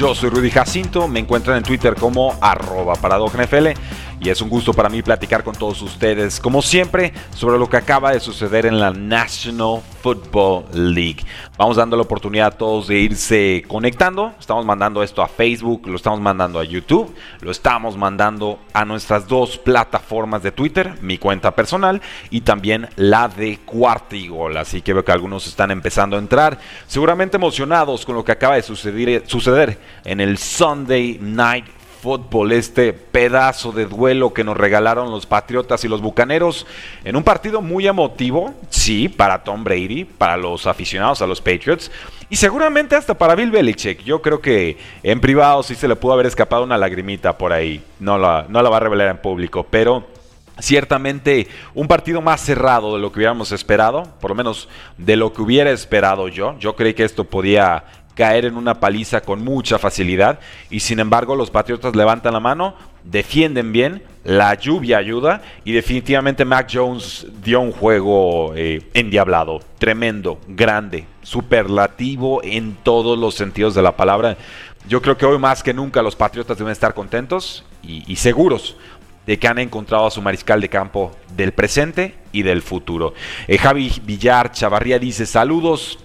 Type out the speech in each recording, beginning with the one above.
Yo soy Rudy Jacinto, me encuentran en Twitter como arroba NFL y es un gusto para mí platicar con todos ustedes, como siempre, sobre lo que acaba de suceder en la National Football League. Vamos dando la oportunidad a todos de irse conectando. Estamos mandando esto a Facebook, lo estamos mandando a YouTube, lo estamos mandando a nuestras dos plataformas de Twitter, mi cuenta personal y también la de Cuartigol. Así que veo que algunos están empezando a entrar, seguramente emocionados con lo que acaba de suceder, suceder en el Sunday Night fútbol, este pedazo de duelo que nos regalaron los Patriotas y los Bucaneros en un partido muy emotivo, sí, para Tom Brady, para los aficionados a los Patriots y seguramente hasta para Bill Belichick. Yo creo que en privado sí se le pudo haber escapado una lagrimita por ahí, no la, no la va a revelar en público, pero ciertamente un partido más cerrado de lo que hubiéramos esperado, por lo menos de lo que hubiera esperado yo. Yo creí que esto podía caer en una paliza con mucha facilidad y sin embargo los Patriotas levantan la mano, defienden bien, la lluvia ayuda y definitivamente Mac Jones dio un juego eh, endiablado, tremendo, grande, superlativo en todos los sentidos de la palabra. Yo creo que hoy más que nunca los Patriotas deben estar contentos y, seguros de que han encontrado a su mariscal de campo del presente y del futuro. Eh, Javi Villar Chavarría dice saludos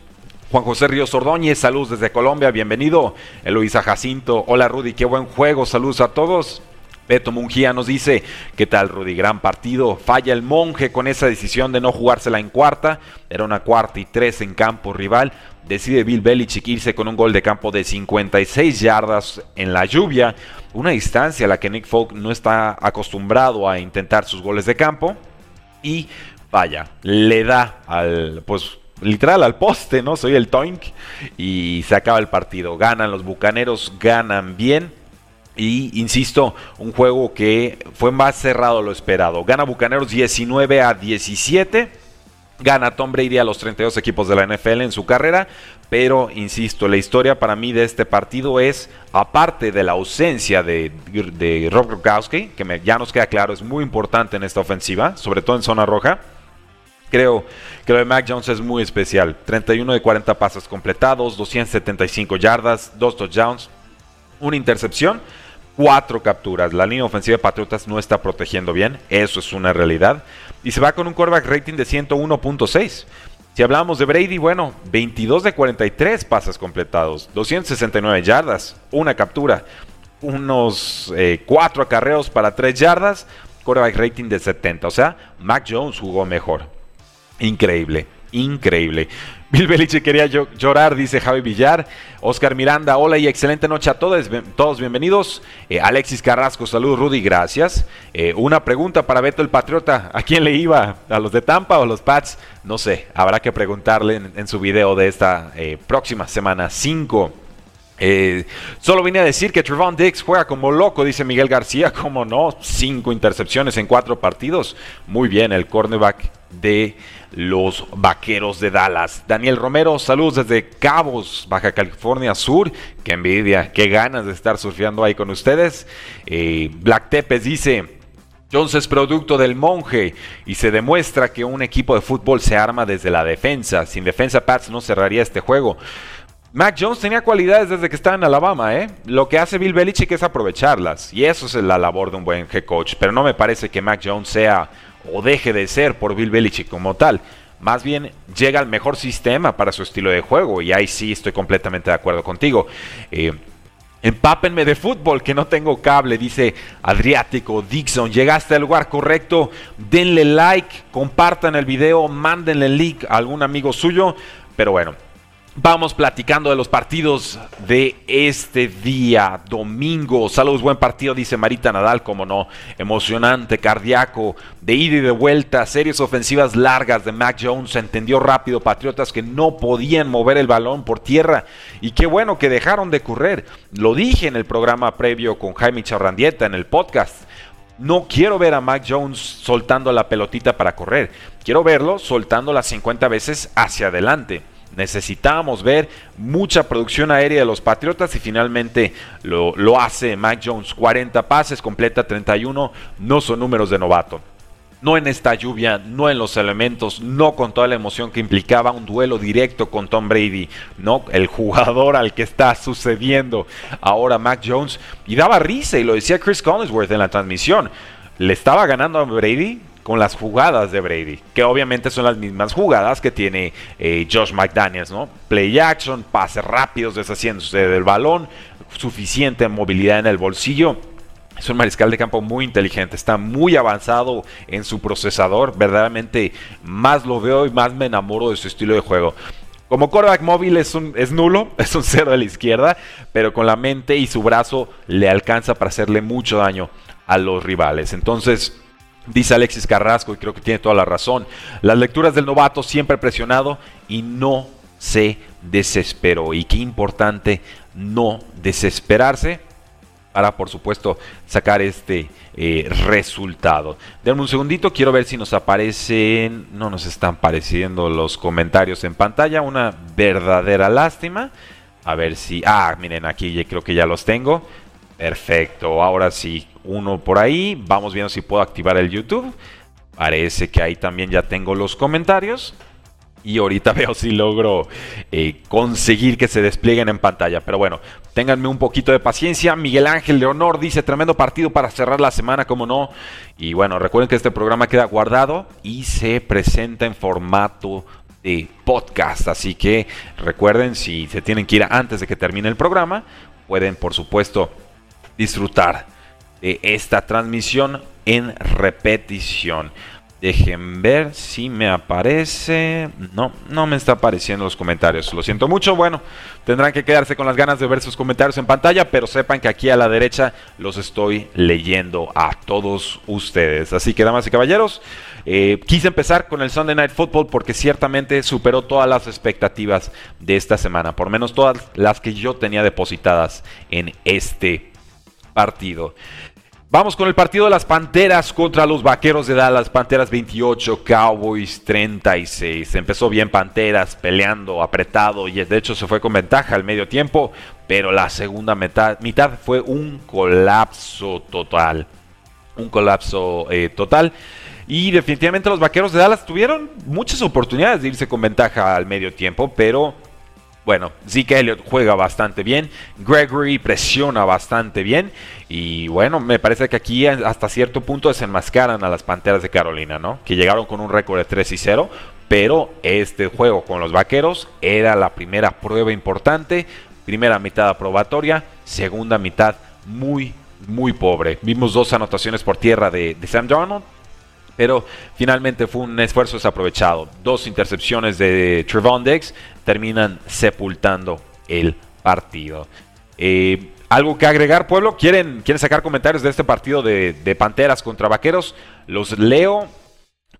Juan José Ríos Ordóñez, saludos desde Colombia, bienvenido. Eloisa Jacinto, hola Rudy, qué buen juego, saludos a todos. Beto Mungía nos dice, ¿qué tal Rudy? Gran partido. Falla el monje con esa decisión de no jugársela en cuarta. Era una cuarta y tres en campo rival. Decide Bill Belichick irse con un gol de campo de 56 yardas en la lluvia. Una distancia a la que Nick Folk no está acostumbrado a intentar sus goles de campo. Y vaya, le da al, pues literal al poste, ¿no? Soy el Toink y se acaba el partido. Ganan los Bucaneros, ganan bien. Y insisto, un juego que fue más cerrado lo esperado. Gana Bucaneros 19 a 17. Gana Tom Brady a los 32 equipos de la NFL en su carrera. Pero, insisto, la historia para mí de este partido es, aparte de la ausencia de, de Rob Gronkowski, que ya nos queda claro, es muy importante en esta ofensiva, sobre todo en zona roja Creo que lo de Mac Jones es muy especial. 31 de 40 pasos completados, 275 yardas, 2 touchdowns, una intercepción, 4 capturas. La línea ofensiva de Patriotas no está protegiendo bien, eso es una realidad. Y se va con un quarterback rating de 101.6. Si hablamos de Brady, bueno, 22 de 43 pases completados, 269 yardas, una captura, unos 4 eh, acarreos para 3 yardas, quarterback rating de 70. O sea, Mac Jones jugó mejor. Increíble, increíble. Bill Belichick quería llorar, dice Javi Villar. Oscar Miranda, hola y excelente noche a todos, todos bienvenidos. Eh, Alexis Carrasco, salud Rudy, gracias. Eh, una pregunta para Beto el Patriota, ¿a quién le iba? ¿A los de Tampa o a los Pats? No sé, habrá que preguntarle en, su video de esta eh, próxima semana 5. solo vine a decir que Trevon Dix juega como loco, dice Miguel García. ¿Cómo no? Cinco intercepciones en cuatro partidos. Muy bien, el cornerback de los Vaqueros de Dallas. Daniel Romero, saludos desde Cabos, Baja California Sur. Qué envidia, qué ganas de estar surfeando ahí con ustedes. Eh, Black Tepes dice, Jones es producto del monje y se demuestra que un equipo de fútbol se arma desde la defensa. Sin defensa, Pats no cerraría este juego. Mac Jones tenía cualidades desde que estaba en Alabama, ¿eh? Lo que hace Bill Belichick es aprovecharlas. Y eso es la labor de un buen head coach. Pero no me parece que Mac Jones sea o deje de ser por Bill Belichick como tal. Más bien llega al mejor sistema para su estilo de juego y ahí sí estoy completamente de acuerdo contigo. Eh, empápenme de fútbol, que no tengo cable, dice Adriático Dixon. Llegaste al lugar correcto, denle like, compartan el video, mándenle link a algún amigo suyo. Pero bueno, Vamos platicando de los partidos de este día, domingo. Saludos, buen partido, dice Marita Nadal, como no. Emocionante, cardíaco, de ida y de vuelta, series ofensivas largas de Mac Jones. Entendió rápido, Patriotas, que no podían mover el balón por tierra. Y qué bueno que dejaron de correr. Lo dije en el programa previo con Jaime Charrandieta, en el podcast. No quiero ver a Mac Jones soltando la pelotita para correr. Quiero verlo soltando las 50 veces hacia adelante. Necesitábamos ver mucha producción aérea de los Patriotas y finalmente lo, lo hace Mac Jones. 40 pases, completa 31. No son números de novato no en esta lluvia, no en los elementos, no con toda la emoción que implicaba un duelo directo con Tom Brady, no el jugador al que está sucediendo ahora Mac Jones. Y daba risa, y lo decía Chris Collinsworth en la transmisión, le estaba ganando a Brady con las jugadas de Brady, que obviamente son las mismas jugadas que tiene eh, Josh McDaniels, ¿no? Play action, pases rápidos, deshaciéndose del balón, suficiente movilidad en el bolsillo. Es un mariscal de campo muy inteligente, está muy avanzado en su procesador, verdaderamente más lo veo y más me enamoro de su estilo de juego. Como quarterback móvil es, un, es nulo, es un cero de la izquierda, pero con la mente y su brazo le alcanza para hacerle mucho daño a los rivales. Entonces, Dice Alexis Carrasco, y creo que tiene toda la razón. Las lecturas del novato siempre presionado y no se desesperó. Y qué importante no desesperarse para, por supuesto, sacar este eh, resultado. Denme un segundito, quiero ver si nos aparecen, no nos están apareciendo los comentarios en pantalla. Una verdadera lástima. A ver si, ah, miren, aquí creo que ya los tengo. Perfecto, ahora sí, uno por ahí. Vamos viendo si puedo activar el YouTube. Parece que ahí también ya tengo los comentarios. Y ahorita veo si logro eh, conseguir que se desplieguen en pantalla. Pero bueno, ténganme un poquito de paciencia. Miguel Ángel Leonor dice, tremendo partido para cerrar la semana, como no. Y bueno, recuerden que este programa queda guardado y se presenta en formato de podcast. Así que recuerden, si se tienen que ir antes de que termine el programa, pueden por supuesto disfrutar de esta transmisión en repetición. Dejen ver si me aparece. No, no me está apareciendo los comentarios. Lo siento mucho. Bueno, tendrán que quedarse con las ganas de ver sus comentarios en pantalla, pero sepan que aquí a la derecha los estoy leyendo a todos ustedes. Así que, damas y caballeros, eh, quise empezar con el Sunday Night Football porque ciertamente superó todas las expectativas de esta semana, por menos todas las que yo tenía depositadas en este partido. Vamos con el partido de las Panteras contra los Vaqueros de Dallas. Panteras 28, Cowboys 36. Empezó bien Panteras, peleando, apretado y de hecho se fue con ventaja al medio tiempo, pero la segunda mitad, fue un colapso total. Un colapso eh, total. Y definitivamente los Vaqueros de Dallas tuvieron muchas oportunidades de irse con ventaja al medio tiempo, pero bueno, Zeke Elliott juega bastante bien, Gregory presiona bastante bien y bueno, me parece que aquí hasta cierto punto desenmascaran a las Panteras de Carolina, ¿no? Que llegaron con un récord de 3 y 0, pero este juego con los Vaqueros era la primera prueba importante, primera mitad aprobatoria, segunda mitad muy, muy pobre. Vimos dos anotaciones por tierra de, Sam Darnold, pero finalmente fue un esfuerzo desaprovechado. Dos intercepciones de Trevon Diggs terminan sepultando el partido. Eh, ¿Algo que agregar, pueblo? ¿Quieren, ¿Quieren sacar comentarios de este partido de, Panteras contra Vaqueros? Los leo,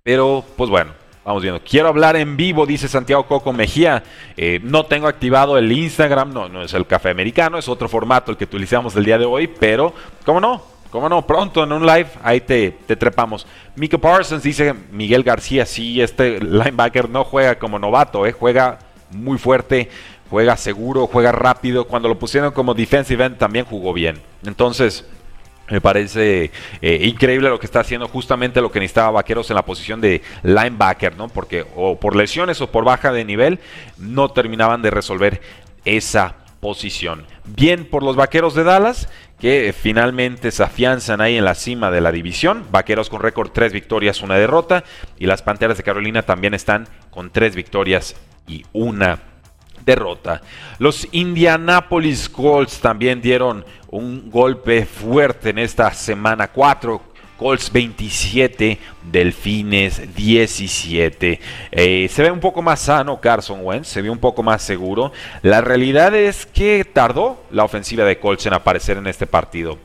pero pues bueno, Vamos viendo. Quiero hablar en vivo, dice Santiago Coco Mejía. Eh, no tengo activado el Instagram, no, no es el café americano, es otro formato el que utilizamos el día de hoy, pero, ¿cómo no? ¿Cómo no? Pronto en un live, ahí te, te trepamos. Mika Parsons dice Miguel García, sí, este linebacker no juega como novato, eh, juega muy fuerte, juega seguro, juega rápido. Cuando lo pusieron como defensive end también jugó bien. Entonces, me parece eh, increíble lo que está haciendo, justamente lo que necesitaba Vaqueros en la posición de linebacker, ¿no? Porque o por lesiones o por baja de nivel no terminaban de resolver esa posición. Bien por los Vaqueros de Dallas, que finalmente se afianzan ahí en la cima de la división. Vaqueros con récord 3 victorias, una derrota. Y las Panteras de Carolina también están con 3 victorias y una derrota. Los Indianapolis Colts también dieron un golpe fuerte en esta semana 4 Colts 27, Delfines 17. Eh, se ve un poco más sano Carson Wentz, se ve un poco más seguro. La realidad es que tardó la ofensiva de Colts en aparecer en este partido.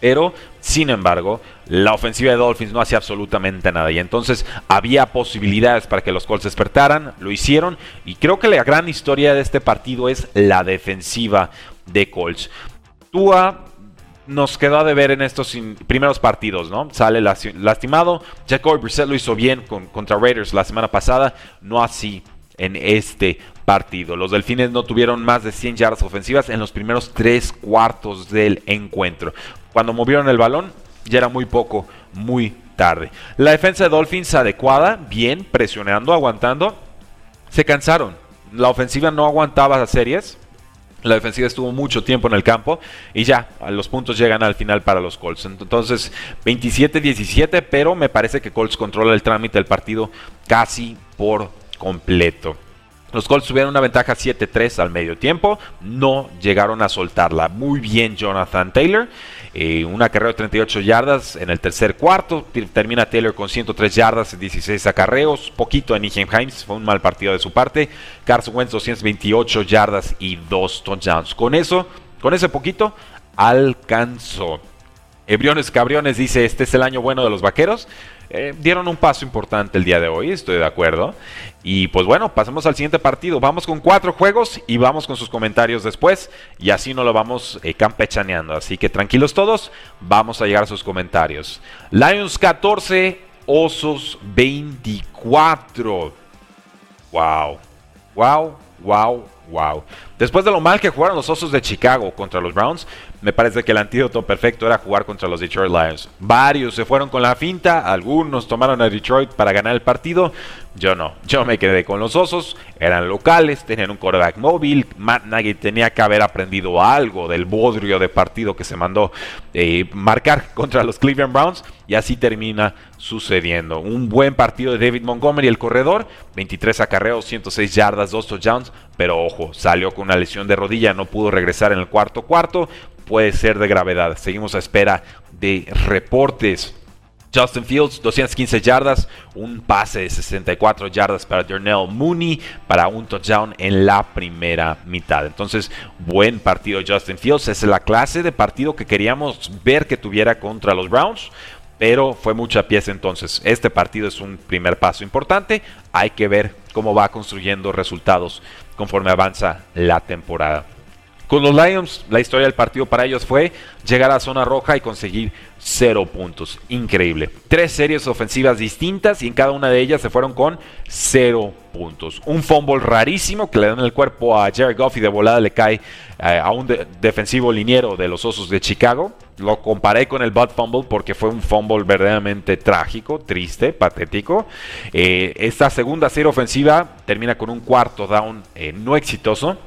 Pero, sin embargo, la ofensiva de Dolphins no hacía absolutamente nada. Y entonces había posibilidades para que los Colts despertaran, lo hicieron. Y creo que la gran historia de este partido es la defensiva de Colts. Tua nos quedó de ver en estos primeros partidos, ¿no? Sale lastimado. Jacoby Brissett lo hizo bien contra Raiders la semana pasada, no así en este partido. Los Delfines no tuvieron más de 100 yardas ofensivas en los primeros tres cuartos del encuentro. Cuando movieron el balón, ya era muy poco, muy tarde. La defensa de Dolphins adecuada, bien, presionando, aguantando. Se cansaron. La ofensiva no aguantaba las series. La defensiva estuvo mucho tiempo en el campo y ya, los puntos llegan al final para los Colts. Entonces, 27-17, pero me parece que Colts controla el trámite del partido casi por completo. Los Colts tuvieron una ventaja 7-3 al medio tiempo, no llegaron a soltarla. Muy bien Jonathan Taylor, eh, una carrera de 38 yardas en el tercer cuarto, termina Taylor con 103 yardas y 16 acarreos, poquito en Nijem Himes, fue un mal partido de su parte. Carson Wentz 228 yardas y 2 touchdowns. Con eso, con ese poquito, alcanzó. Ebriones Cabriones dice, este es el año bueno de los vaqueros. Eh, dieron un paso importante el día de hoy, estoy de acuerdo. Y pues bueno, pasemos al siguiente partido. Vamos con cuatro juegos y vamos con sus comentarios después. Y así no lo vamos eh, campechaneando. Así que tranquilos todos, vamos a llegar a sus comentarios. Lions 14, Osos 24. Wow, wow, wow, wow. Después de lo mal que jugaron los Osos de Chicago contra los Browns, me parece que el antídoto perfecto era jugar contra los Detroit Lions. Varios se fueron con la finta, algunos tomaron a Detroit para ganar el partido. Yo no, yo me quedé con los Osos, eran locales, tenían un quarterback móvil. Matt Nagy tenía que haber aprendido algo del bodrio de partido que se mandó eh, marcar contra los Cleveland Browns y así termina sucediendo. Un buen partido de David Montgomery, el corredor, 23 acarreos, 106 yardas, 2 touchdowns, pero ojo, salió con una lesión de rodilla, no pudo regresar en el cuarto cuarto, puede ser de gravedad. Seguimos a espera de reportes. Justin Fields, 215 yardas, un pase de 64 yardas para Darnell Mooney para un touchdown en la primera mitad. Entonces, buen partido Justin Fields. Es la clase de partido que queríamos ver que tuviera contra los Browns pero fue mucha pieza entonces. Este partido es un primer paso importante. Hay que ver cómo va construyendo resultados conforme avanza la temporada. Con los Lions, la historia del partido para ellos fue llegar a zona roja y conseguir cero puntos. Increíble. Tres series ofensivas distintas y en cada una de ellas se fueron con cero puntos. Un fumble rarísimo que le dan el cuerpo a Jared Goff y de volada le cae eh, a un defensivo liniero de los Osos de Chicago. Lo comparé con el Bud Fumble porque fue un fumble verdaderamente trágico, triste, patético. Eh, esta segunda serie ofensiva termina con un cuarto down eh, no exitoso.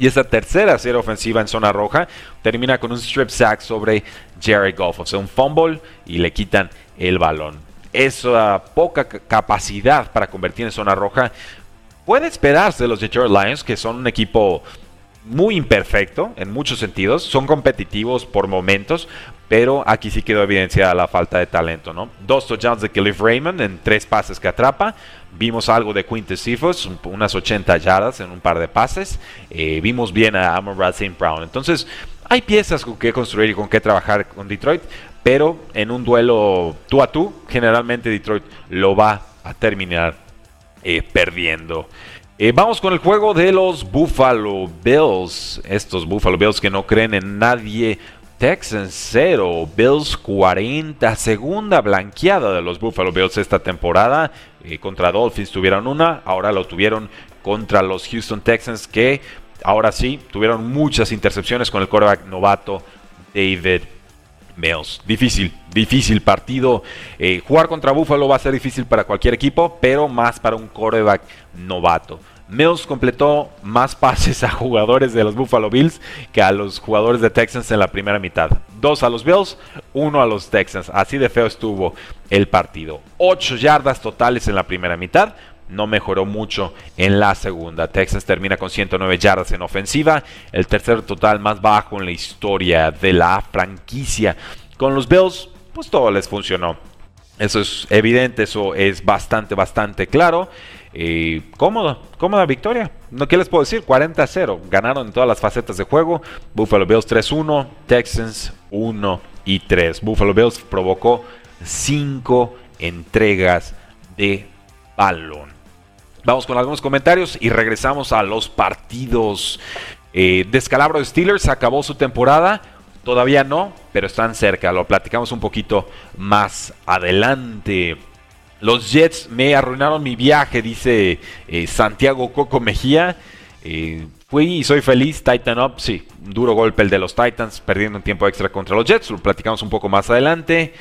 Y esta tercera serie ofensiva en zona roja termina con un strip sack sobre Jared Goff. O sea, un fumble y le quitan el balón. Esa poca capacidad para convertir en zona roja puede esperarse de los Detroit Lions, que son un equipo muy imperfecto en muchos sentidos. Son competitivos por momentos, pero aquí sí quedó evidenciada la falta de talento, ¿no? Dos touchdowns de Khalif Raymond en tres pases que atrapa. Vimos algo de Quintus Cephas, unas 80 yardas en un par de pases. Eh, vimos bien a Amon St. Brown. Entonces, hay piezas con que construir y con qué trabajar con Detroit, pero en un duelo tú a tú, generalmente Detroit lo va a terminar eh, perdiendo. Eh, vamos con el juego de los Buffalo Bills. Estos Buffalo Bills que no creen en nadie. Texans 0, Bills 40, segunda blanqueada de los Buffalo Bills esta temporada. Eh, contra Dolphins tuvieron una, ahora lo tuvieron contra los Houston Texans que ahora sí tuvieron muchas intercepciones con el quarterback novato David Mills. Difícil, difícil partido. Eh, jugar contra Buffalo va a ser difícil para cualquier equipo, pero más para un quarterback novato. Mills completó más pases a jugadores de los Buffalo Bills que a los jugadores de Texans en la primera mitad. Dos a los Bills, uno a los Texans. Así de feo estuvo el partido. Ocho yardas totales en la primera mitad. No mejoró mucho en la segunda. Texas termina con 109 yardas en ofensiva. El tercer total más bajo en la historia de la franquicia. Con los Bills pues todo les funcionó. Eso es evidente, eso es bastante, bastante claro. Eh, cómodo, cómoda victoria. No, ¿Qué les puedo decir? 40 0. Ganaron en todas las facetas de juego. Buffalo Bills 3-1, Texans 1 y 3. Buffalo Bills provocó 5 entregas de balón. Vamos con algunos comentarios y regresamos a los partidos. Eh, Descalabro de Steelers acabó su temporada. Todavía no, pero están cerca. Lo platicamos un poquito más adelante. Los Jets me arruinaron mi viaje, dice eh, Santiago Coco Mejía. Eh, fui y soy feliz, Titan Up, sí, un duro golpe el de los Titans, perdiendo un tiempo extra contra los Jets, lo platicamos un poco más adelante.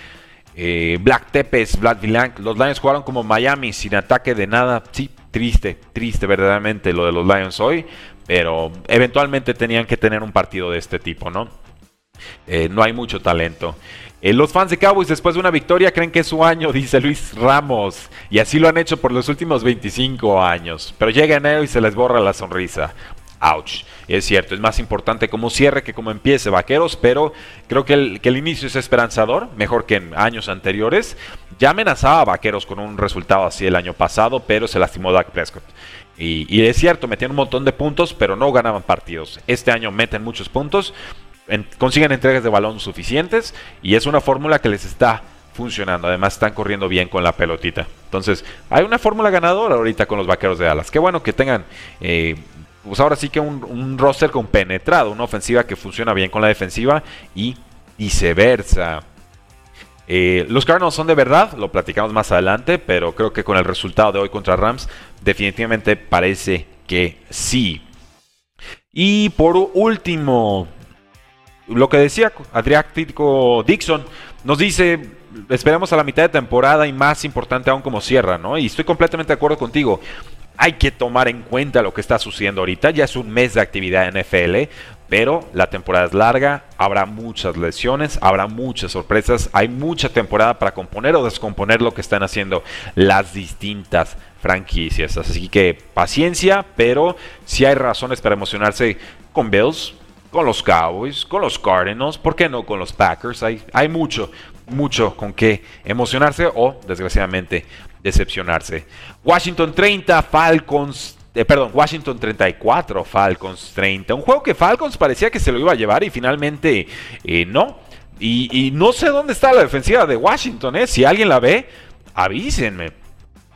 Eh, Black Tepes, Black Villain, los Lions jugaron como Miami, sin ataque de nada, sí, triste, triste verdaderamente lo de los Lions hoy, pero eventualmente tenían que tener un partido de este tipo, ¿no? No hay mucho talento. Eh, los fans de Cowboys después de una victoria creen que es su año, dice Luis Ramos. Y así lo han hecho por los últimos 25 años. Pero llega enero y se les borra la sonrisa. Ouch. Es cierto, es más importante como cierre que como empiece Vaqueros, pero creo que el, que el inicio es esperanzador, mejor que en años anteriores. Ya amenazaba a Vaqueros con un resultado así el año pasado, pero se lastimó Dak Prescott. Y, y es cierto, metían un montón de puntos, pero no ganaban partidos. Este año meten muchos puntos, consiguen entregas de balón suficientes y es una fórmula que les está funcionando. Además están corriendo bien con la pelotita. Entonces hay una fórmula ganadora ahorita con los Vaqueros de Dallas. Qué bueno que tengan... Eh, pues ahora sí que un, roster compenetrado, una ofensiva que funciona bien con la defensiva y viceversa. Eh, los Cardinals son de verdad, lo platicamos más adelante, pero creo que con el resultado de hoy contra Rams, definitivamente parece que sí. Y por último, lo que decía Adriático Dixon, nos dice, esperemos a la mitad de temporada y más importante aún como cierra, ¿no? Y estoy completamente de acuerdo contigo. Hay que tomar en cuenta lo que está sucediendo ahorita. Ya es un mes de actividad en NFL, pero la temporada es larga, habrá muchas lesiones, habrá muchas sorpresas, hay mucha temporada para componer o descomponer lo que están haciendo las distintas franquicias. Así que paciencia, pero si hay razones para emocionarse con Bills, con los Cowboys, con los Cardinals, ¿por qué no con los Packers? Hay, hay mucho, mucho con qué emocionarse o, desgraciadamente, decepcionarse. Washington 30, Falcons eh, perdón, Washington 34, Falcons 30. Un juego que Falcons parecía que se lo iba a llevar y finalmente eh, no. Y, y, no sé dónde está la defensiva de Washington. ¿eh? Si alguien la ve, avísenme.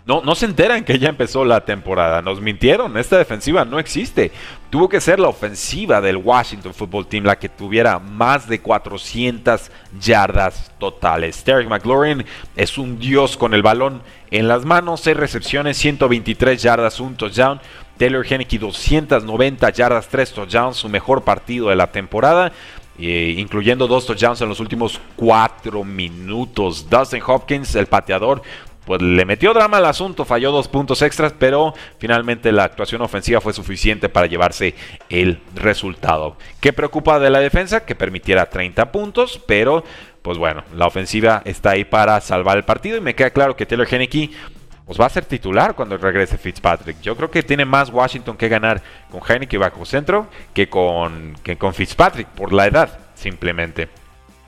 No, no se enteran que ya empezó la temporada. Nos mintieron. Esta defensiva no existe. Tuvo que ser la ofensiva del Washington Football Team la que tuviera más de 400 yardas totales. Terry McLaurin es un dios con el balón en las manos. 6 recepciones, 123 yardas, un touchdown. Taylor Henneke 290 yardas, 3 touchdowns. Su mejor partido de la temporada. Eh, incluyendo dos touchdowns en los últimos 4 minutos. Dustin Hopkins, el pateador, pues le metió drama al asunto, falló dos puntos extras, pero finalmente la actuación ofensiva fue suficiente para llevarse el resultado. ¿Qué preocupa de la defensa? Que permitiera 30 puntos, pero pues bueno, la ofensiva está ahí para salvar el partido y me queda claro que Taylor Henneke pues va a ser titular cuando regrese Fitzpatrick. Yo creo que tiene más Washington que ganar con Heineken bajo centro que con, que con Fitzpatrick por la edad, simplemente.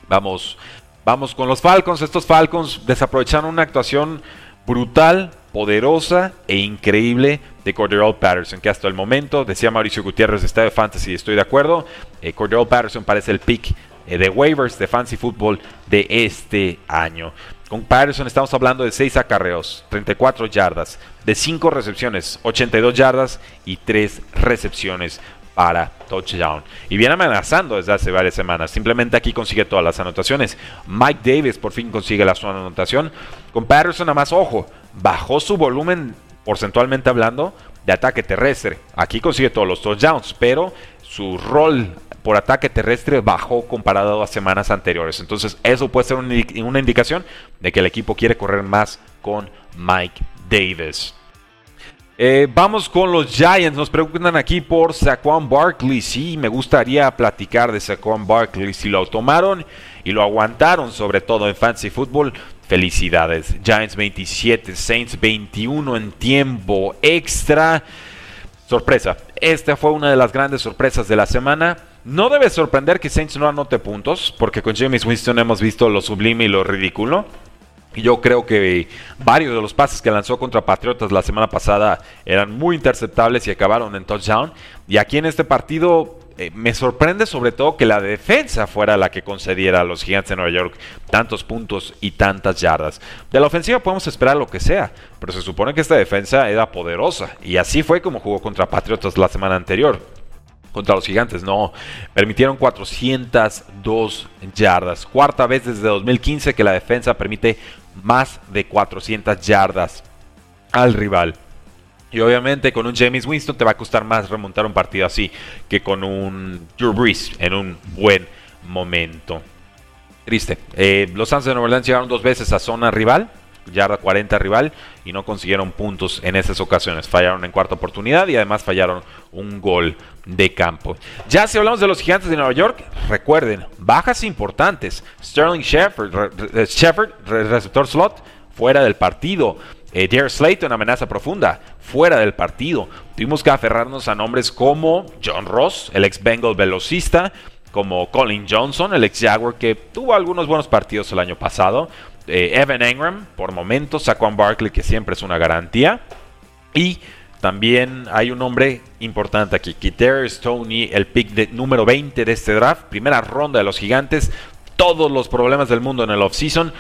Vamos Vamos con los Falcons. Estos Falcons desaprovecharon una actuación brutal, poderosa e increíble de Cordero Patterson, que hasta el momento, decía Mauricio Gutiérrez está de Fantasy, estoy de acuerdo, eh, Cordero Patterson parece el pick eh, de waivers de Fantasy Football de este año. Con Patterson estamos hablando de 6 acarreos, 34 yardas, de 5 recepciones, 82 yardas y 3 recepciones para touchdown. Y viene amenazando desde hace varias semanas. Simplemente aquí consigue todas las anotaciones. Mike Davis por fin consigue la su anotación. Con Patterson, a más ojo, bajó su volumen porcentualmente hablando de ataque terrestre. Aquí consigue todos los touchdowns, pero su rol por ataque terrestre bajó comparado a semanas anteriores. Entonces eso puede ser una indicación de que el equipo quiere correr más con Mike Davis. Eh, vamos con los Giants. Nos preguntan aquí por Saquon Barkley. Sí, me gustaría platicar de Saquon Barkley. Si lo tomaron y lo aguantaron, sobre todo en Fantasy Football, felicidades. Giants 27, Saints 21 en tiempo extra. Sorpresa. Esta fue una de las grandes sorpresas de la semana. No debe sorprender que Saints no anote puntos, porque con James Winston hemos visto lo sublime y lo ridículo. Yo creo que varios de los pases que lanzó contra Patriotas la semana pasada eran muy interceptables y acabaron en touchdown. Y aquí en este partido eh, me sorprende sobre todo que la defensa fuera la que concediera a los gigantes de Nueva York tantos puntos y tantas yardas. De la ofensiva podemos esperar lo que sea, pero se supone que esta defensa era poderosa. Y así fue como jugó contra Patriotas la semana anterior contra los gigantes. No, permitieron 402 yardas. Cuarta vez desde 2015 que la defensa permite más de 400 yardas al rival. Y obviamente con un James Winston te va a costar más remontar un partido así que con un Drew Brees en un buen momento. Triste. Eh, los Santos de Nueva Orleans llegaron dos veces a zona rival, yarda 40 rival, y no consiguieron puntos en esas ocasiones. Fallaron en cuarta oportunidad y además fallaron un gol de campo. Ya si hablamos de los gigantes de Nueva York, recuerden, bajas importantes. Sterling Shepard, receptor slot, fuera del partido. Eh, Slayton, amenaza profunda, fuera del partido. Tuvimos que aferrarnos a nombres como John Ross, el ex Bengal velocista, como Colin Johnson, el ex Jaguar que tuvo algunos buenos partidos el año pasado. Eh, Evan Engram, por momentos, Saquon Barkley, que siempre es una garantía. Y también hay un nombre importante aquí, Kiter Stoney, el pick de, número 20 de este draft, primera ronda de los gigantes, todos los problemas del mundo en el offseason,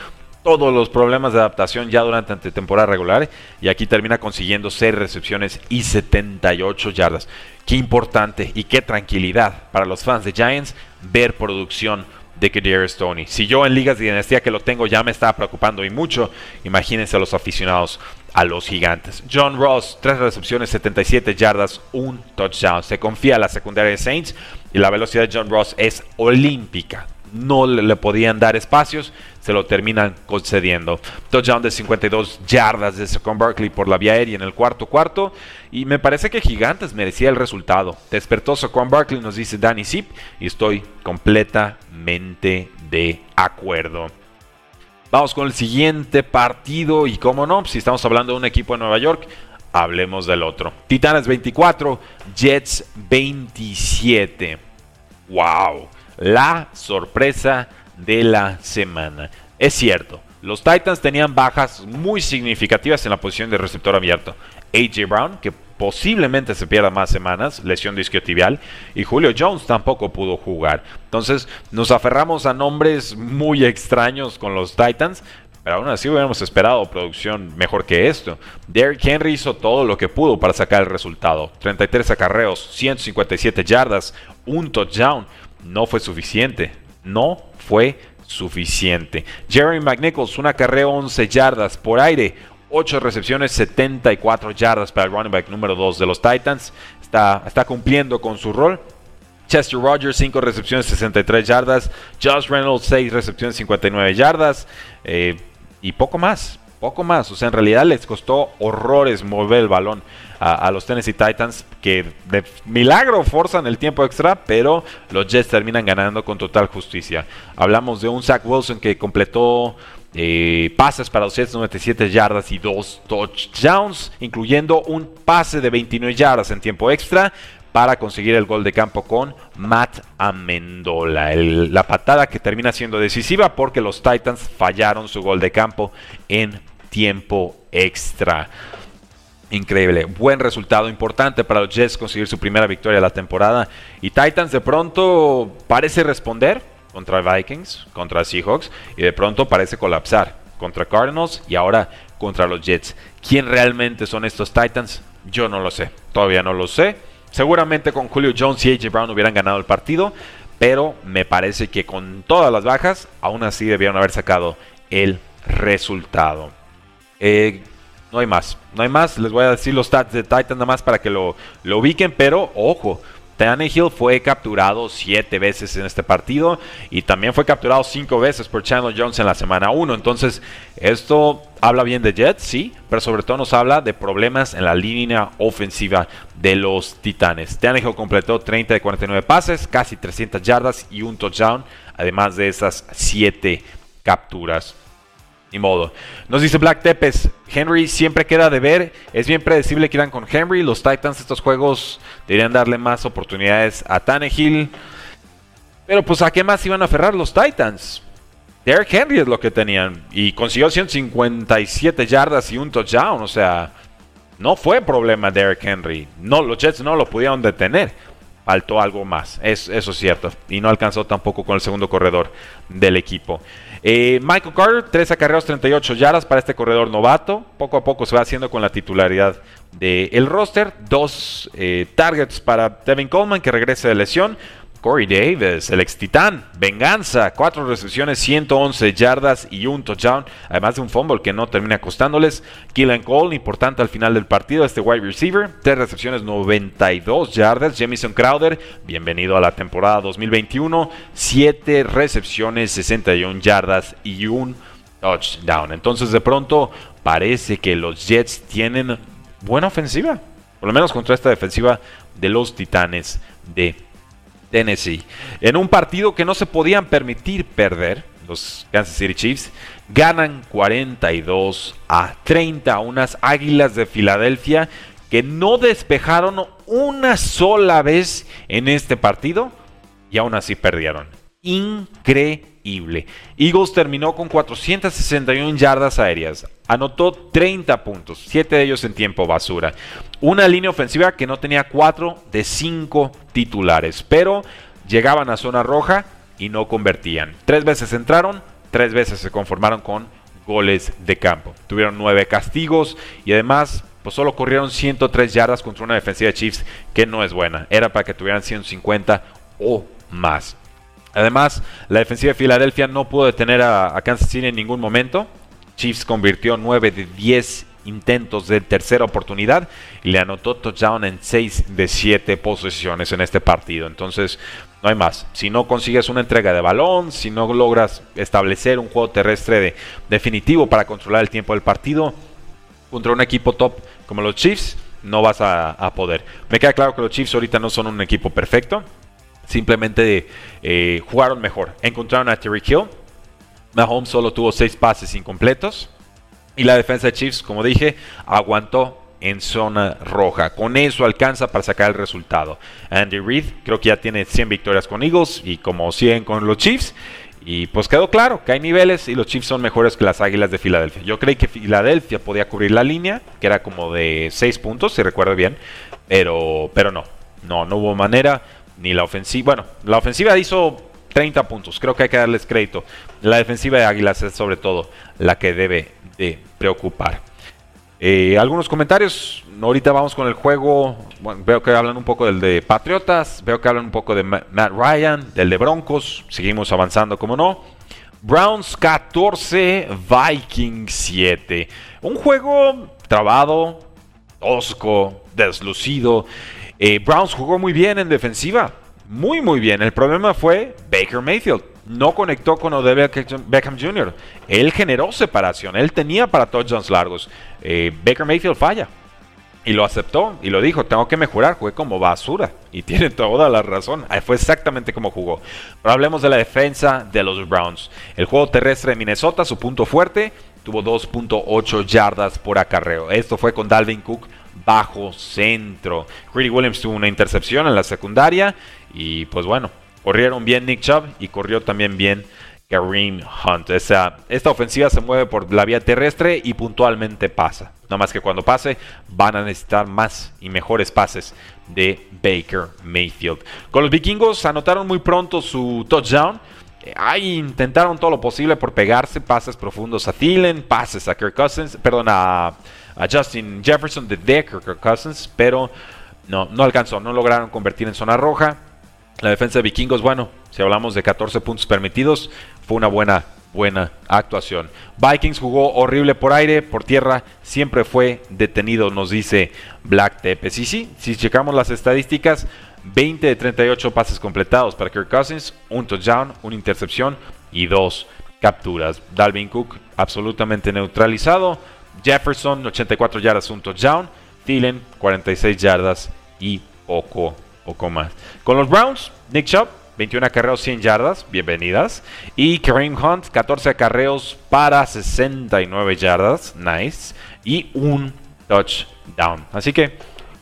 todos los problemas de adaptación ya durante temporada regular y aquí termina consiguiendo 6 recepciones y 78 yardas. Qué importante y qué tranquilidad para los fans de Giants ver producción de Kadarius Stoney. Si yo en ligas de dinastía que lo tengo ya me estaba preocupando y mucho, imagínense a los aficionados a los gigantes. John Ross, 3 recepciones, 77 yardas, un touchdown. Se confía a la secundaria de Saints y la velocidad de John Ross es olímpica. No le podían dar espacios, se lo terminan concediendo. Touchdown de 52 yardas de Saquon Barkley por la vía aérea en el cuarto cuarto. Y me parece que Gigantes merecía el resultado. Despertó Saquon Barkley, nos dice Danny Zip, y estoy completamente de acuerdo. Vamos con el siguiente partido y como no, si estamos hablando de un equipo de Nueva York, hablemos del otro. Titanes 24, Jets 27. ¡Wow! La sorpresa de la semana. Es cierto, los Titans tenían bajas muy significativas en la posición de receptor abierto. AJ Brown, que posiblemente se pierda más semanas, lesión disquiotibial, y Julio Jones tampoco pudo jugar. Entonces nos aferramos a nombres muy extraños con los Titans, pero aún así hubiéramos esperado producción mejor que esto. Derrick Henry hizo todo lo que pudo para sacar el resultado. 33 acarreos, 157 yardas, un touchdown. No fue suficiente. No fue suficiente. Jerry McNichols, un acarreo 11 yardas por aire, 8 recepciones, 74 yardas para el running back número 2 de los Titans. Está, está cumpliendo con su rol. Chester Rogers, 5 recepciones, 63 yardas. Josh Reynolds, 6 recepciones, 59 yardas. Eh, y poco más, poco más. O sea, en realidad les costó horrores mover el balón a, los Tennessee Titans, que de milagro forzan el tiempo extra, pero los Jets terminan ganando con total justicia. Hablamos de un Zach Wilson que completó eh, pases para 297 yardas y dos touchdowns, incluyendo un pase de 29 yardas en tiempo extra para conseguir el gol de campo con Matt Amendola. la patada que termina siendo decisiva porque los Titans fallaron su gol de campo en tiempo extra. Increíble, buen resultado, importante para los Jets conseguir su primera victoria de la temporada. Y Titans de pronto parece responder, contra Vikings, contra Seahawks y de pronto parece colapsar contra Cardinals y ahora contra los Jets. ¿Quién realmente son estos Titans? Yo no lo sé, todavía no lo sé. Seguramente con Julio Jones y AJ Brown hubieran ganado el partido, pero me parece que con todas las bajas, aún así debieron haber sacado el resultado. Eh, no hay más, no hay más. Les voy a decir los stats de Titans nada más para que lo, lo ubiquen, pero ojo, Tannehill fue capturado siete veces en este partido y también fue capturado cinco veces por Chandler Jones en la semana 1. Entonces, esto habla bien de Jets, sí, pero sobre todo nos habla de problemas en la línea ofensiva de los Titanes. Tannehill completó 30 de 49 pases, casi 300 yardas y un touchdown, además de esas siete capturas. Ni modo. Nos dice Black Tepes, Henry siempre queda de ver. Es bien predecible que irán con Henry. Los Titans estos juegos deberían darle más oportunidades a Tannehill. Pero pues a qué más iban a aferrar los Titans. Derrick Henry es lo que tenían. Y consiguió 157 yardas y un touchdown. O sea, no fue problema Derrick Henry. No, los Jets no lo pudieron detener. Faltó algo más. eso es cierto. Y no alcanzó tampoco con el segundo corredor del equipo. Eh, Michael Carter, 3 acarreos, 38 yardas para este corredor novato. Poco a poco se va haciendo con la titularidad del roster. Dos eh, targets para Devin Coleman, que regresa de lesión. Corey Davis, el ex titán, venganza, cuatro recepciones, 111 yardas y un touchdown, además de un fumble que no termina costándoles. Killen Cole, importante al final del partido, este wide receiver, tres recepciones, 92 yardas. Jamison Crowder, bienvenido a la temporada 2021, siete recepciones, 61 yardas y un touchdown. Entonces de pronto parece que los Jets tienen buena ofensiva, por lo menos contra esta defensiva de los Titanes de Tennessee. En un partido que no se podían permitir perder, los Kansas City Chiefs ganan 42 a 30 a unas Águilas de Filadelfia que no despejaron una sola vez en este partido y aún así perdieron. Increíble. Eagles terminó con 461 yardas aéreas, anotó 30 puntos, 7 de ellos en tiempo basura. Una línea ofensiva que no tenía 4 de 5 titulares, pero llegaban a zona roja y no convertían. Tres veces entraron, tres veces se conformaron con goles de campo. Tuvieron 9 castigos y además pues solo corrieron 103 yardas contra una defensiva de Chiefs que no es buena. Era para que tuvieran 150 o más. Además, la defensiva de Filadelfia no pudo detener a, Kansas City en ningún momento. Chiefs convirtió 9 de 10 intentos de tercera oportunidad y le anotó touchdown en 6 de 7 posiciones en este partido. Entonces, no hay más. Si no consigues una entrega de balón, si no logras establecer un juego terrestre definitivo para controlar el tiempo del partido, contra un equipo top como los Chiefs, no vas a, a poder. Me queda claro que los Chiefs ahorita no son un equipo perfecto. Simplemente eh, jugaron mejor. Encontraron a Terry Hill, Mahomes solo tuvo seis pases incompletos. Y la defensa de Chiefs, como dije, aguantó en zona roja. Con eso alcanza para sacar el resultado. Andy Reid creo que ya tiene 100 victorias con Eagles y como 100 con los Chiefs. Y pues quedó claro que hay niveles y los Chiefs son mejores que las Águilas de Filadelfia. Yo creí que Filadelfia podía cubrir la línea, que era como de 6 puntos, si recuerdo bien. Pero, pero no, no, no hubo manera. Ni la ofensiva. Bueno, la ofensiva hizo 30 puntos. Creo que hay que darles crédito. La defensiva de Águilas es sobre todo la que debe de preocupar. Eh, algunos comentarios. Ahorita vamos con el juego. veo que hablan un poco del de Patriotas. Veo que hablan un poco de Matt Ryan, del de Broncos. Seguimos avanzando, como no. Browns 14, Vikings 7. Un juego trabado, tosco, deslucido. Eh, Browns jugó muy bien en defensiva muy muy bien. El problema fue Baker Mayfield. No conectó con Odell Beckham Jr. Él generó separación. Él tenía para touchdowns largos. Eh, Baker Mayfield falla. Y lo aceptó y lo dijo, tengo que mejorar, jugué como basura. Y tiene toda la razón. Fue exactamente como jugó. Pero hablemos de la defensa de los Browns. El juego terrestre de Minnesota, su punto fuerte, tuvo 2.8 yardas por acarreo. Esto fue con Dalvin Cook bajo centro. Greedy Williams tuvo una intercepción en la secundaria y pues bueno, corrieron bien Nick Chubb y corrió también bien Kareem Hunt. esta ofensiva se mueve por la vía terrestre y puntualmente pasa. Nada más que cuando pase van a necesitar más y mejores pases de Baker Mayfield. Con los vikingos anotaron muy pronto su touchdown. Ahí intentaron todo lo posible por pegarse, pases profundos a Thielen, pases a Kirk Cousins, perdón, a, Justin Jefferson de Kirk Cousins, pero no, no alcanzó, no lograron convertir en zona roja. La defensa de Vikingos, bueno, si hablamos de 14 puntos permitidos, fue una buena, buena actuación. Vikings jugó horrible por aire, por tierra, siempre fue detenido, nos dice Black Tepes. Y sí, si checamos las estadísticas, 20 de 38 pases completados para Kirk Cousins, un touchdown, una intercepción y dos capturas. Dalvin Cook absolutamente neutralizado. Jefferson, 84 yardas, un touchdown. Thielen, 46 yardas y poco poco más. Con los Browns, Nick Chubb, 21 acarreos, 100 yardas, bienvenidas. Y Kareem Hunt, 14 acarreos para 69 yardas, nice. Y un touchdown. Así que,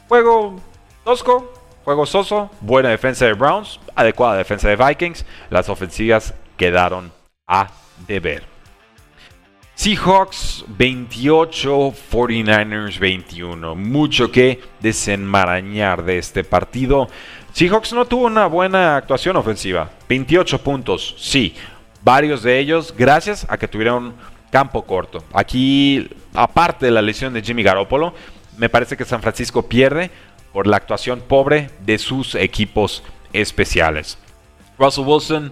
juego tosco, juego soso, buena defensa de Browns, adecuada defensa de Vikings. Las ofensivas quedaron a deber. Seahawks 28, 49ers 21. Mucho que desenmarañar de este partido. Seahawks no tuvo una buena actuación ofensiva. 28 puntos, sí. Varios de ellos gracias a que tuvieron campo corto. Aquí, aparte de la lesión de Jimmy Garoppolo, me parece que San Francisco pierde por la actuación pobre de sus equipos especiales. Russell Wilson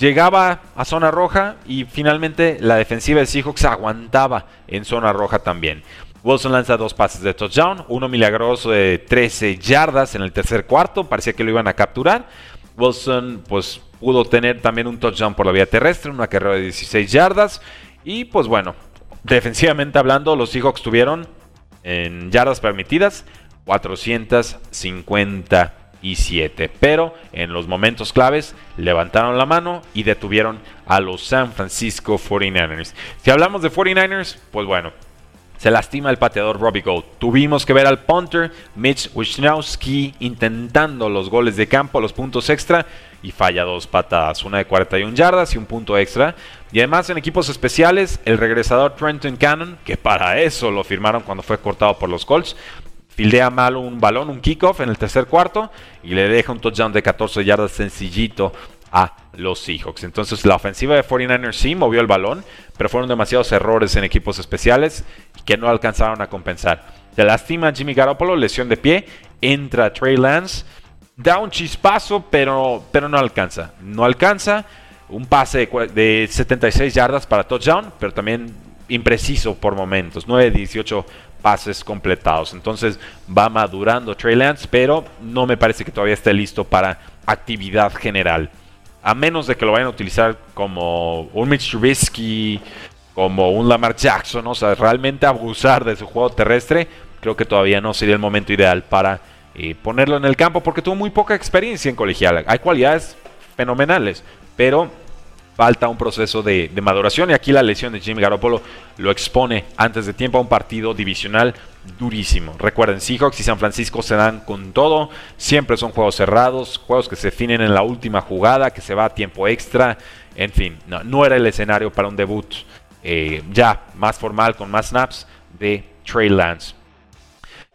llegaba a zona roja y finalmente la defensiva de Seahawks aguantaba en zona roja también. Wilson lanza dos pases de touchdown, uno milagroso de 13 yardas en el tercer cuarto, parecía que lo iban a capturar. Wilson pues pudo tener también un touchdown por la vía terrestre, una carrera de 16 yardas y pues bueno, defensivamente hablando los Seahawks tuvieron en yardas permitidas 457. Pero en los momentos claves levantaron la mano y detuvieron a los San Francisco 49ers. Si hablamos de 49ers, pues bueno, se lastima el pateador Robbie Gold. Tuvimos que ver al punter Mitch Wisnowski intentando los goles de campo, los puntos extra, y falla dos patadas, una de 41 yardas y un punto extra. Y además en equipos especiales, el regresador Trenton Cannon, que para eso lo firmaron cuando fue cortado por los Colts, fildea mal un balón, un kickoff en el tercer cuarto y le deja un touchdown de 14 yardas sencillito a los Seahawks. Entonces la ofensiva de 49ers sí movió el balón, pero fueron demasiados errores en equipos especiales que no alcanzaron a compensar. Se lastima Jimmy Garoppolo, lesión de pie, entra Trey Lance, da un chispazo, pero, pero no alcanza. No alcanza. Un pase de 76 yardas para touchdown, pero también impreciso por momentos. 9-18 pases completados. Entonces va madurando Trey Lance, pero no me parece que todavía esté listo para actividad general a menos de que lo vayan a utilizar como un Mitch Trubisky, como un Lamar Jackson, o sea, realmente abusar de su juego terrestre, creo que todavía no sería el momento ideal para eh, ponerlo en el campo porque tuvo muy poca experiencia en colegial. Hay cualidades fenomenales, pero falta un proceso de, maduración y aquí la lesión de Jimmy Garoppolo lo expone antes de tiempo a un partido divisional durísimo. Recuerden, Seahawks y San Francisco se dan con todo, siempre son juegos cerrados, juegos que se definen en la última jugada, que se va a tiempo extra, en fin, no, era el escenario para un debut eh, ya más formal, con más snaps de Trey Lance.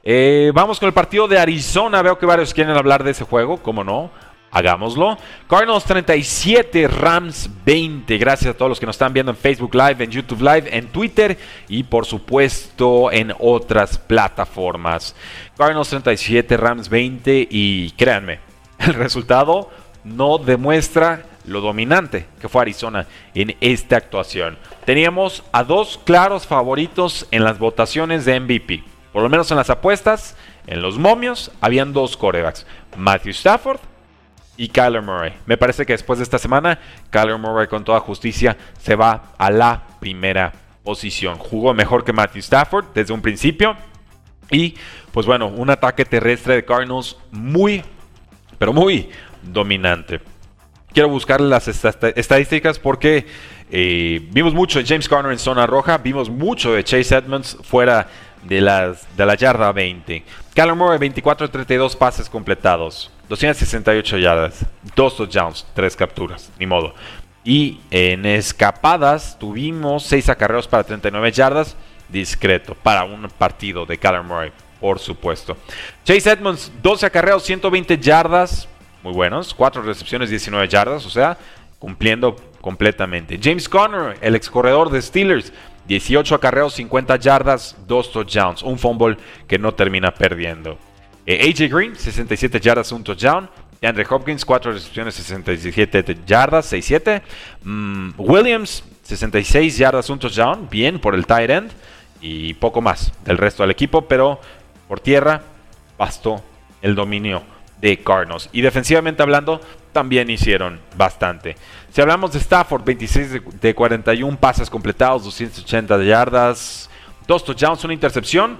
Eh, vamos con el partido de Arizona. Veo que varios quieren hablar de ese juego, ¿cómo no? Hagámoslo. Cardinals 37, Rams 20. Gracias a todos los que nos están viendo en Facebook Live, en YouTube Live, en Twitter y por supuesto en otras plataformas. Cardinals 37, Rams 20 y créanme, el resultado no demuestra lo dominante que fue Arizona en esta actuación. Teníamos a dos claros favoritos en las votaciones de MVP. Por lo menos en las apuestas, en los momios, habían dos corebacks. Matthew Stafford y Kyler Murray. Me parece que después de esta semana, Kyler Murray con toda justicia se va a la primera posición. Jugó mejor que Matthew Stafford desde un principio. Y pues bueno, un ataque terrestre de Cardinals muy, pero muy dominante. Quiero buscar las estadísticas porque eh, vimos mucho de James Conner en zona roja, vimos mucho de Chase Edmonds fuera de, las, de la yarda 20. Kyler Murray 24-32 pases completados. 268 yardas, 2 touchdowns, 3 capturas, ni modo. Y en escapadas tuvimos 6 acarreos para 39 yardas, discreto, para un partido de Kyler Murray, por supuesto. Chase Edmonds, 12 acarreos, 120 yardas, muy buenos, 4 recepciones, 19 yardas, o sea, cumpliendo completamente. James Conner, el ex corredor de Steelers, 18 acarreos, 50 yardas, 2 touchdowns, un fumble que no termina perdiendo. Eh, AJ Green, 67 yardas, un touchdown. Andre Hopkins, 4 recepciones, 67 yardas, 6-7. Mm, Williams, 66 yardas, un touchdown. Bien por el tight end. Y poco más del resto del equipo, pero por tierra bastó el dominio de Cardinals. Y defensivamente hablando, también hicieron bastante. Si hablamos de Stafford, 26 de 41 pases completados, 280 yardas, 2 touchdowns, una intercepción.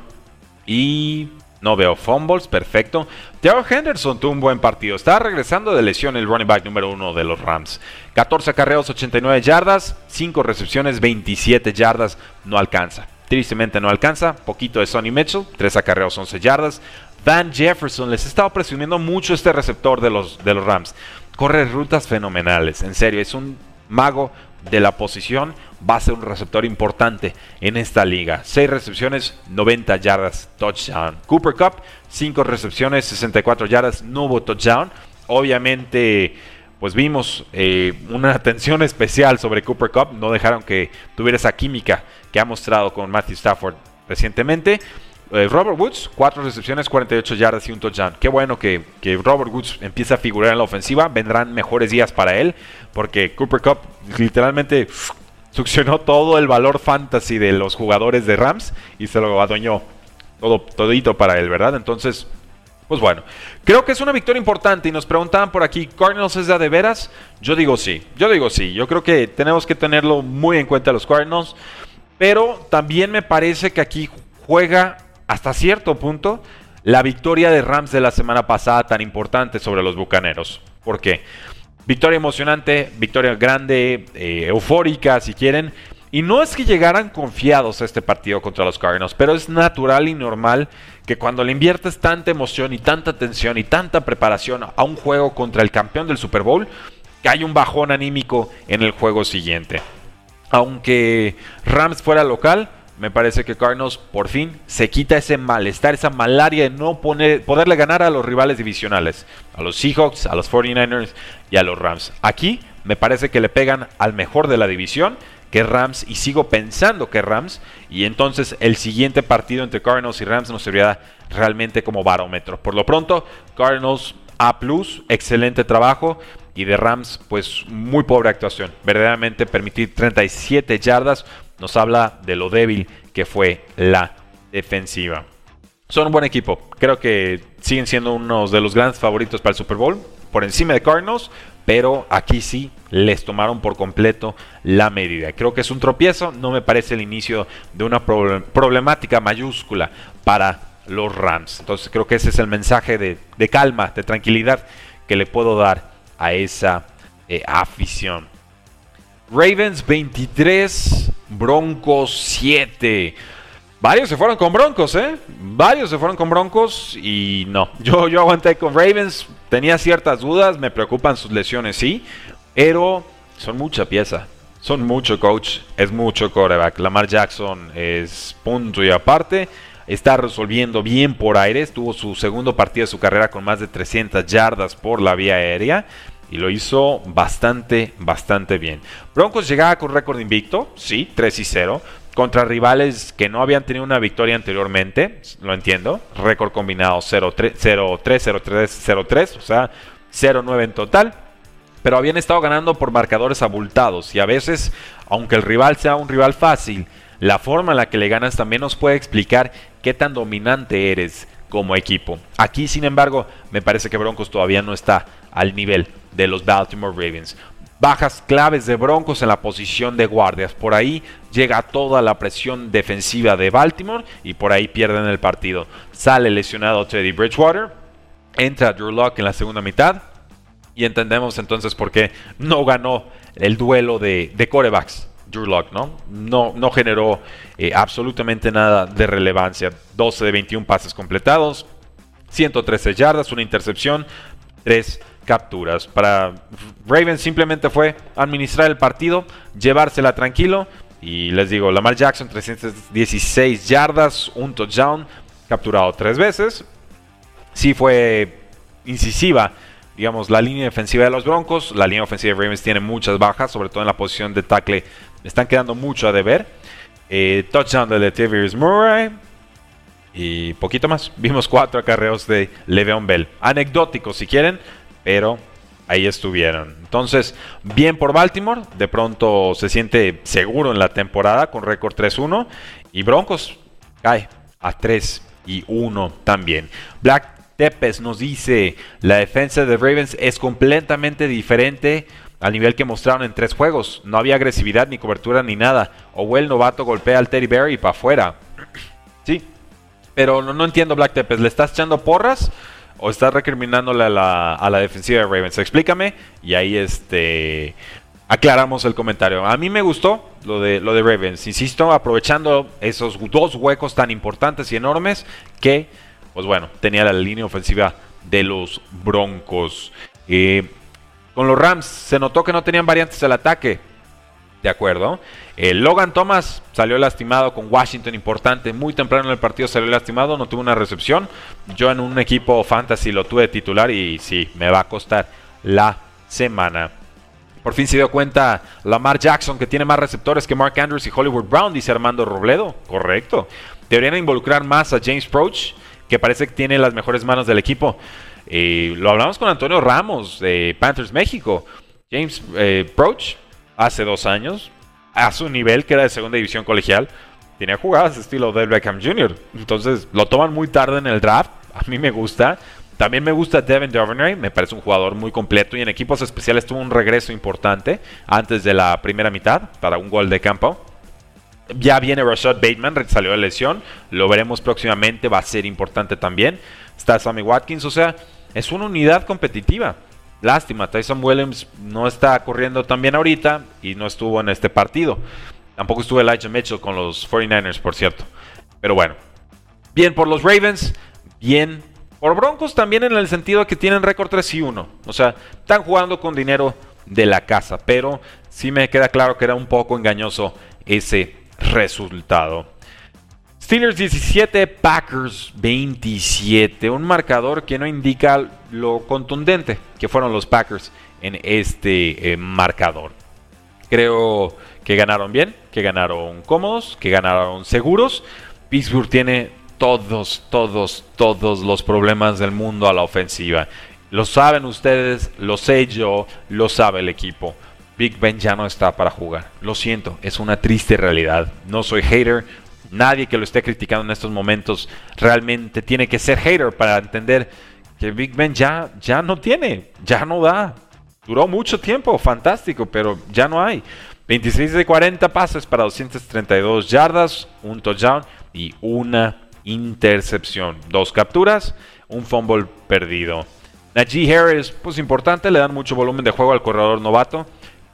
Y no veo fumbles, perfecto. Theo Henderson tuvo un buen partido. Está regresando de lesión el running back número uno de los Rams. 14 carreos, 89 yardas, 5 recepciones, 27 yardas. No alcanza. Tristemente no alcanza. Poquito de Sonny Mitchell, 3 acarreos, 11 yardas. Van Jefferson, les he estado presumiendo mucho este receptor de los, de los Rams. Corre rutas fenomenales, en serio, es un mago de la posición. Va a ser un receptor importante en esta liga. 6 recepciones, 90 yardas, touchdown. Cooper Cup, 5 recepciones, 64 yardas, no hubo touchdown. Obviamente, pues vimos eh, una atención especial sobre Cooper Cup. No dejaron que tuviera esa química que ha mostrado con Matthew Stafford recientemente. Eh, Robert Woods, 4 recepciones, 48 yardas y un touchdown. Qué bueno que, Robert Woods empieza a figurar en la ofensiva. Vendrán mejores días para él, porque Cooper Cup literalmente succionó todo el valor fantasy de los jugadores de Rams y se lo adueñó todo, todito para él, ¿verdad? Entonces, pues bueno, creo que es una victoria importante y nos preguntaban por aquí, ¿Cardinals es de veras? Yo digo sí, yo digo sí, yo creo que tenemos que tenerlo muy en cuenta los Cardinals, pero también me parece que aquí juega hasta cierto punto la victoria de Rams de la semana pasada tan importante sobre los Bucaneros. ¿Por qué? Victoria emocionante, victoria grande, eh, eufórica si quieren. Y no es que llegaran confiados a este partido contra los Cardinals, pero es natural y normal que cuando le inviertes tanta emoción y tanta atención y tanta preparación a un juego contra el campeón del Super Bowl, que hay un bajón anímico en el juego siguiente. Aunque Rams fuera local, me parece que Cardinals por fin se quita ese malestar, esa malaria de no poner, poderle ganar a los rivales divisionales, a los Seahawks, a los 49ers y a los Rams. Aquí me parece que le pegan al mejor de la división, que Rams, y sigo pensando que Rams, y entonces el siguiente partido entre Cardinals y Rams nos serviría realmente como barómetro. Por lo pronto, Cardinals A, excelente trabajo. Y de Rams, pues muy pobre actuación. Verdaderamente permitir 37 yardas nos habla de lo débil que fue la defensiva. Son un buen equipo. Creo que siguen siendo unos de los grandes favoritos para el Super Bowl. Por encima de Cardinals. Pero aquí sí les tomaron por completo la medida. Creo que es un tropiezo. No me parece el inicio de una problemática mayúscula para los Rams. Entonces creo que ese es el mensaje de, calma, de tranquilidad que le puedo dar a esa eh, afición. Ravens 23, Broncos 7. Varios se fueron con Broncos, ¿eh? Varios se fueron con Broncos y no. Yo, yo aguanté con Ravens. Tenía ciertas dudas, me preocupan sus lesiones, sí. Pero son mucha pieza. Son mucho coach, es mucho quarterback. Lamar Jackson es punto y aparte. Está resolviendo bien por aire. Tuvo su segundo partido de su carrera con más de 300 yardas por la vía aérea y lo hizo bastante, bastante bien. Broncos llegaba con récord invicto, sí, 3 y 0, contra rivales que no habían tenido una victoria anteriormente, lo entiendo, récord combinado 0-3, 0-3, 0-3, o sea, 0-9 en total. Pero habían estado ganando por marcadores abultados y a veces, aunque el rival sea un rival fácil, la forma en la que le ganas también nos puede explicar qué tan dominante eres como equipo. Aquí, sin embargo, me parece que Broncos todavía no está al nivel de los Baltimore Ravens. Bajas claves de Broncos en la posición de guardias. Por ahí llega toda la presión defensiva de Baltimore y por ahí pierden el partido. Sale lesionado Teddy Bridgewater. Entra Drew Locke en la segunda mitad. Y entendemos entonces por qué no ganó el duelo de, de corebacks. Drew ¿no? No, no generó eh, absolutamente nada de relevancia. 12 de 21 pases completados, 113 yardas, una intercepción, 3 capturas. Para Ravens simplemente fue administrar el partido, llevársela tranquilo. Y les digo, Lamar Jackson, 316 yardas, un touchdown, capturado tres veces. Sí fue incisiva, digamos, la línea defensiva de los Broncos. La línea ofensiva de Ravens tiene muchas bajas, sobre todo en la posición de tackle. Están quedando mucho a deber. Eh, touchdown de Latavius Murray. Y poquito más. Vimos cuatro acarreos de Le'Veon Bell. Anecdóticos si quieren pero ahí estuvieron. Entonces, bien por Baltimore, de pronto se siente seguro en la temporada con récord 3-1 y Broncos cae a 3 y 1 también. Black Tepes nos dice, la defensa de Ravens es completamente diferente al nivel que mostraron en tres juegos. No había agresividad ni cobertura ni nada. O el novato golpea al Teddy Bear y para afuera. sí, pero no, entiendo Black Tepes, ¿le estás echando porras? o estás recriminándole a la, a la defensiva de Ravens? Explícame y ahí este aclaramos el comentario. A mí me gustó lo de, lo de Ravens. Insisto, aprovechando esos dos huecos tan importantes y enormes que pues bueno, tenía la línea ofensiva de los Broncos. Eh, con los Rams se notó que no tenían variantes al ataque. De acuerdo. El Logan Thomas salió lastimado con Washington, importante. Muy temprano en el partido salió lastimado, no tuvo una recepción. Yo en un equipo fantasy lo tuve titular y sí, me va a costar la semana. Por fin se dio cuenta Lamar Jackson que tiene más receptores que Mark Andrews y Hollywood Brown, dice Armando Robledo. Correcto. Deberían involucrar más a James Proach, que parece que tiene las mejores manos del equipo. Eh, lo hablamos con Antonio Ramos de Panthers México. James eh, Proach, hace dos años, a su nivel, que era de segunda división colegial, tenía jugadas estilo Del Beckham Jr. Entonces lo toman muy tarde en el draft. A mí me gusta. También me gusta Devin Duvernay, me parece un jugador muy completo y en equipos especiales tuvo un regreso importante antes de la primera mitad para un gol de campo. Ya viene Rashad Bateman, salió de lesión, lo veremos próximamente, va a ser importante también. Está Sammy Watkins, o sea, es una unidad competitiva. Lástima, Tyson Williams no está corriendo tan bien ahorita y no estuvo en este partido. Tampoco estuvo Elijah Mitchell con los 49ers, por cierto. Pero bueno, bien por los Ravens, bien por Broncos también en el sentido de que tienen récord 3 y 1. O sea, están jugando con dinero de la casa, pero sí me queda claro que era un poco engañoso ese resultado. Steelers 17, Packers 27. Un marcador que no indica lo contundente que fueron los Packers en este eh, marcador. Creo que ganaron bien, que ganaron cómodos, que ganaron seguros. Pittsburgh tiene todos, todos, todos los problemas del mundo a la ofensiva. Lo saben ustedes, lo sé yo, lo sabe el equipo. Big Ben ya no está para jugar. Lo siento, es una triste realidad. No soy hater, Nadie que lo esté criticando en estos momentos realmente tiene que ser hater para entender que Big Ben ya, ya no tiene, ya no da. Duró mucho tiempo, fantástico, pero ya no hay. 26 de 40 pases para 232 yardas, un touchdown y una intercepción. Dos capturas, un fumble perdido. Najee Harris, pues importante, le dan mucho volumen de juego al corredor novato.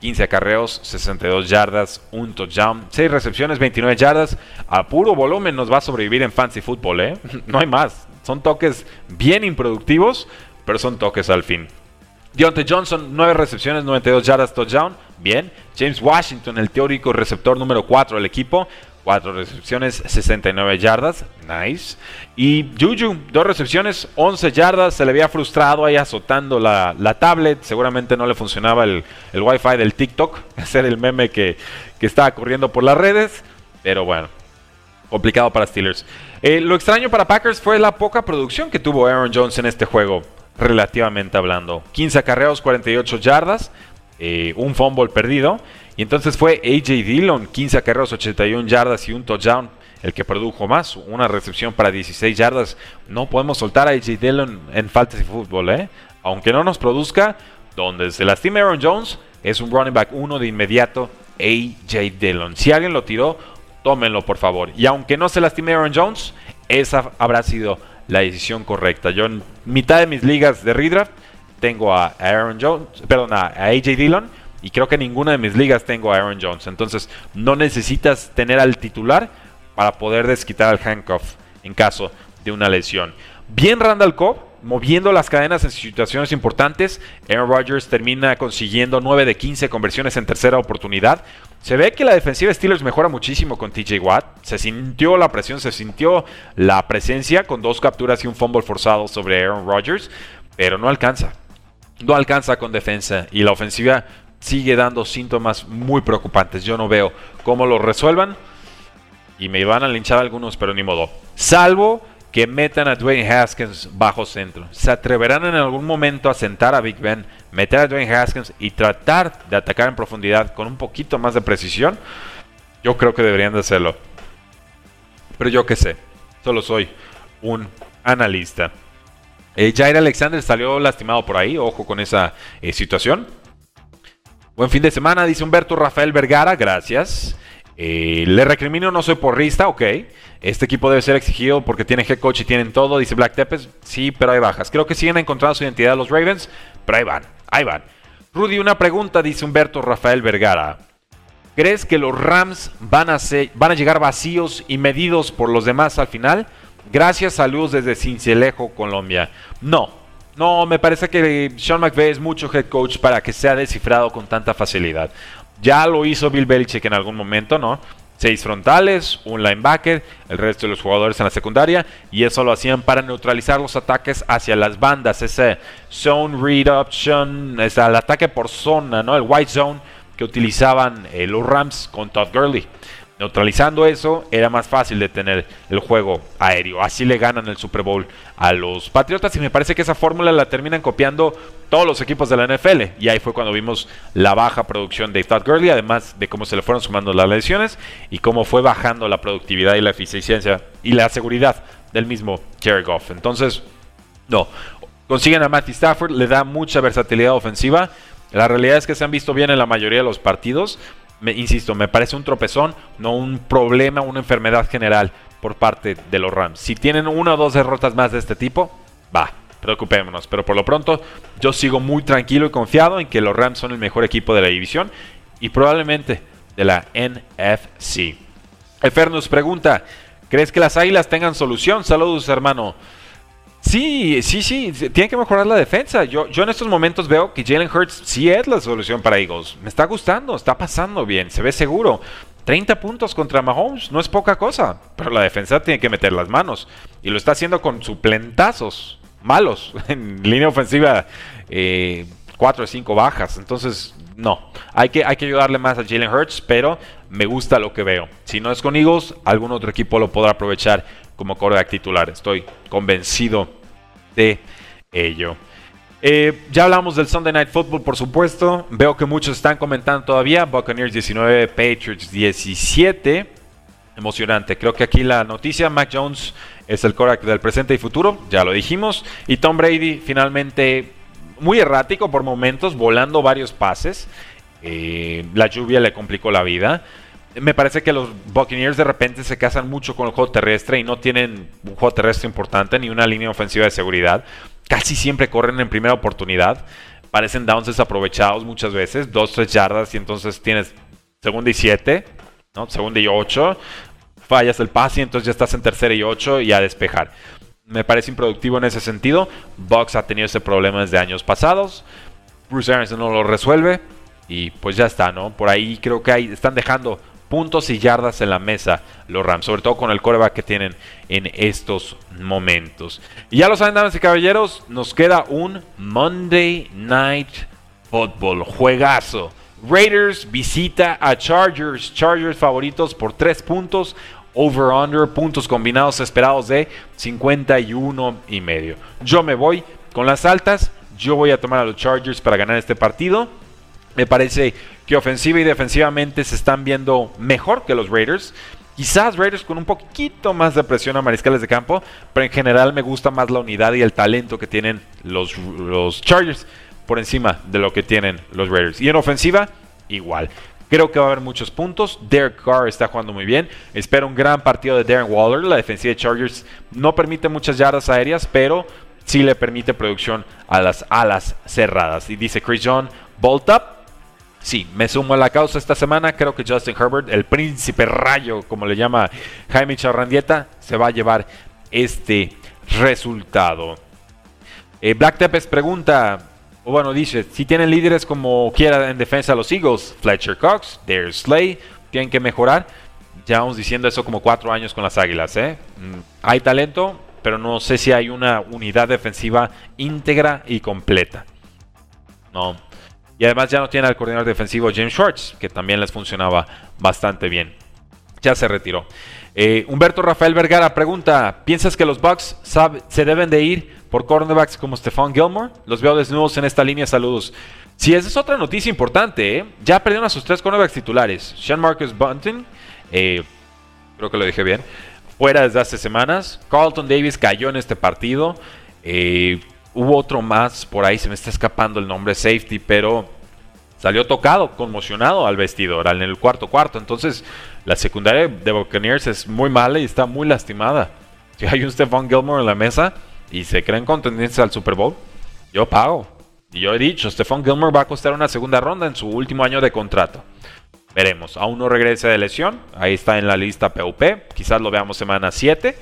15 acarreos, 62 yardas, un touchdown, 6 recepciones, 29 yardas. A puro volumen nos va a sobrevivir en fancy football, ¿eh? No hay más. Son toques bien improductivos, pero son toques al fin. Deontay Johnson, 9 recepciones, 92 yardas, touchdown. Bien. James Washington, el teórico receptor número 4 del equipo, 4 recepciones, 69 yardas. Nice. Y Juju, 2 recepciones, 11 yardas. Se le había frustrado ahí azotando la, tablet. Seguramente no le funcionaba el, el wifi del TikTok. Ese era el meme que, que estaba corriendo por las redes. Pero bueno, complicado para Steelers. Eh, lo extraño para Packers fue la poca producción que tuvo Aaron Jones en este juego, relativamente hablando. 15 acarreos, 48 yardas, eh, un fumble perdido. Y entonces fue AJ Dillon, 15 acarreos, 81 yardas y un touchdown, el que produjo más, una recepción para 16 yardas. No podemos soltar a AJ Dillon en fantasy fútbol, ¿eh? Aunque no nos produzca, donde se lastima Aaron Jones, es un running back 1 de inmediato, AJ Dillon. Si alguien lo tiró, tómenlo por favor. Y aunque no se lastime Aaron Jones, esa habrá sido la decisión correcta. Yo en mitad de mis ligas de redraft tengo a Aaron Jones, perdón, a AJ Dillon y creo que ninguna de mis ligas tengo a Aaron Jones. Entonces no necesitas tener al titular para poder desquitar al handcuff en caso de una lesión. Bien Randall Cobb, moviendo las cadenas en situaciones importantes. Aaron Rodgers termina consiguiendo 9 de 15 conversiones en tercera oportunidad. Se ve que la defensiva de Steelers mejora muchísimo con TJ Watt. Se sintió la presión, se sintió la presencia con dos capturas y un fumble forzado sobre Aaron Rodgers, pero no alcanza. No alcanza con defensa y la ofensiva sigue dando síntomas muy preocupantes. Yo no veo cómo lo resuelvan. Y me van a linchar algunos, pero ni modo. Salvo que metan a Dwayne Haskins bajo centro. ¿Se atreverán en algún momento a sentar a Big Ben, meter a Dwayne Haskins y tratar de atacar en profundidad con un poquito más de precisión? Yo creo que deberían de hacerlo. Pero yo qué sé. Solo soy un analista. Eh, Jair Alexander salió lastimado por ahí. Ojo con esa eh, situación. Buen fin de semana, dice Humberto Rafael Vergara, gracias. Eh, le recrimino, no soy porrista, ok. Este equipo debe ser exigido porque tiene head coach y tienen todo, dice Black Tepes. Sí, pero hay bajas. Creo que siguen encontrando su identidad los Ravens, pero ahí van, ahí van. Rudy, una pregunta, dice Humberto Rafael Vergara. ¿Crees que los Rams van a, van a llegar vacíos y medidos por los demás al final? Gracias, saludos desde Cincelejo, Colombia. No, no, me parece que Sean McVay es mucho head coach para que sea descifrado con tanta facilidad. Ya lo hizo Bill Belichick en algún momento, ¿no? Seis frontales, un linebacker, el resto de los jugadores en la secundaria, y eso lo hacían para neutralizar los ataques hacia las bandas, ese zone read option, es el ataque por zona, ¿no? El white zone que utilizaban eh, los Rams con Todd Gurley. Neutralizando eso, era más fácil de tener el juego aéreo. Así le ganan el Super Bowl a los Patriotas y me parece que esa fórmula la terminan copiando todos los equipos de la NFL. Y ahí fue cuando vimos la baja producción de Todd Gurley, además de cómo se le fueron sumando las lesiones y cómo fue bajando la productividad y la eficiencia y la seguridad del mismo Jared Goff. Entonces, no. Consiguen a Matthew Stafford, le da mucha versatilidad ofensiva. La realidad es que se han visto bien en la mayoría de los partidos me, insisto, me parece un tropezón, no un problema, una enfermedad general por parte de los Rams. Si tienen una o dos derrotas más de este tipo, va, preocupémonos. Pero por lo pronto, yo sigo muy tranquilo y confiado en que los Rams son el mejor equipo de la división y probablemente de la NFC. Efer nos pregunta, ¿crees que las Águilas tengan solución? Saludos, hermano. Sí, sí, sí, tiene que mejorar la defensa. Yo, yo en estos momentos veo que Jalen Hurts sí es la solución para Eagles. Me está gustando, está pasando bien, se ve seguro. 30 puntos contra Mahomes no es poca cosa, pero la defensa tiene que meter las manos. Y lo está haciendo con suplentazos malos en línea ofensiva. Eh, 4 o 5 bajas. Entonces, no. Hay que, hay que ayudarle más a Jalen Hurts, pero me gusta lo que veo. Si no es con Eagles, algún otro equipo lo podrá aprovechar como coreback titular. Estoy convencido de ello. Eh, ya hablamos del Sunday Night Football, por supuesto. Veo que muchos están comentando todavía. Buccaneers 19, Patriots 17. Emocionante. Creo que aquí la noticia, Mac Jones es el coreback del presente y futuro, ya lo dijimos. Y Tom Brady finalmente muy errático por momentos, volando varios pases. Eh, la lluvia le complicó la vida me parece que los Buccaneers de repente se casan mucho con el juego terrestre y no tienen un juego terrestre importante ni una línea ofensiva de seguridad. Casi siempre corren en primera oportunidad. Parecen downs desaprovechados muchas veces, dos, tres yardas y entonces tienes segunda y siete, ¿no? segunda y ocho. Fallas el pase y entonces ya estás en tercera y ocho y a despejar. Me parece improductivo en ese sentido. Bucks ha tenido ese problema desde años pasados. Bruce Arians no lo resuelve y pues ya está, ¿no? Por ahí creo que ahí están dejando puntos y yardas en la mesa los Rams, sobre todo con el coreback que tienen en estos momentos. Y ya lo saben, damas y caballeros, nos queda un Monday Night Football, juegazo. Raiders visita a Chargers, Chargers favoritos por 3 puntos, over-under, puntos combinados esperados de 51 y medio. Yo me voy con las altas, yo voy a tomar a los Chargers para ganar este partido. Me parece que ofensiva y defensivamente se están viendo mejor que los Raiders. Quizás Raiders con un poquito más de presión a mariscales de campo, pero en general me gusta más la unidad y el talento que tienen los, Chargers por encima de lo que tienen los Raiders. Y en ofensiva, igual. Creo que va a haber muchos puntos. Derek Carr está jugando muy bien. Espero un gran partido de Darren Waller. La defensiva de Chargers no permite muchas yardas aéreas, pero sí le permite producción a las alas cerradas. Y dice Chris John, bolt up Sí, me sumo a la causa esta semana. Creo que Justin Herbert, el príncipe rayo, como le llama Jaime Charrandieta, se va a llevar este resultado. Eh, Black Tepes pregunta, o bueno, dice, si tienen líderes como quiera en defensa los Eagles, Fletcher Cox, Darius Slay, tienen que mejorar. Ya vamos diciendo eso como cuatro años con las Águilas. ¿eh? Mm, hay talento, pero no sé si hay una unidad defensiva íntegra y completa. No, y además ya no tiene al coordinador defensivo James Schwartz, que también les funcionaba bastante bien. Ya se retiró. Eh, Humberto Rafael Vergara pregunta: ¿Piensas que los Bucks se deben de ir por cornerbacks como Stephon Gilmore? Los veo desnudos en esta línea. Saludos. Sí, esa es otra noticia importante. ¿eh? Ya perdieron a sus tres cornerbacks titulares: Sean Marcus Bunting, eh, creo que lo dije bien, fuera desde hace semanas. Carlton Davis cayó en este partido. Hubo otro más, por ahí se me está escapando el nombre safety, pero salió tocado, conmocionado al vestidor, en el cuarto cuarto. Entonces, la secundaria de Buccaneers es muy mala y está muy lastimada. Si hay un Stephon Gilmore en la mesa y se creen contendientes al Super Bowl, yo pago. Y yo he dicho, Stephon Gilmore va a costar una segunda ronda en su último año de contrato. Veremos, aún no regresa de lesión, ahí está en la lista PUP, quizás lo veamos semana 7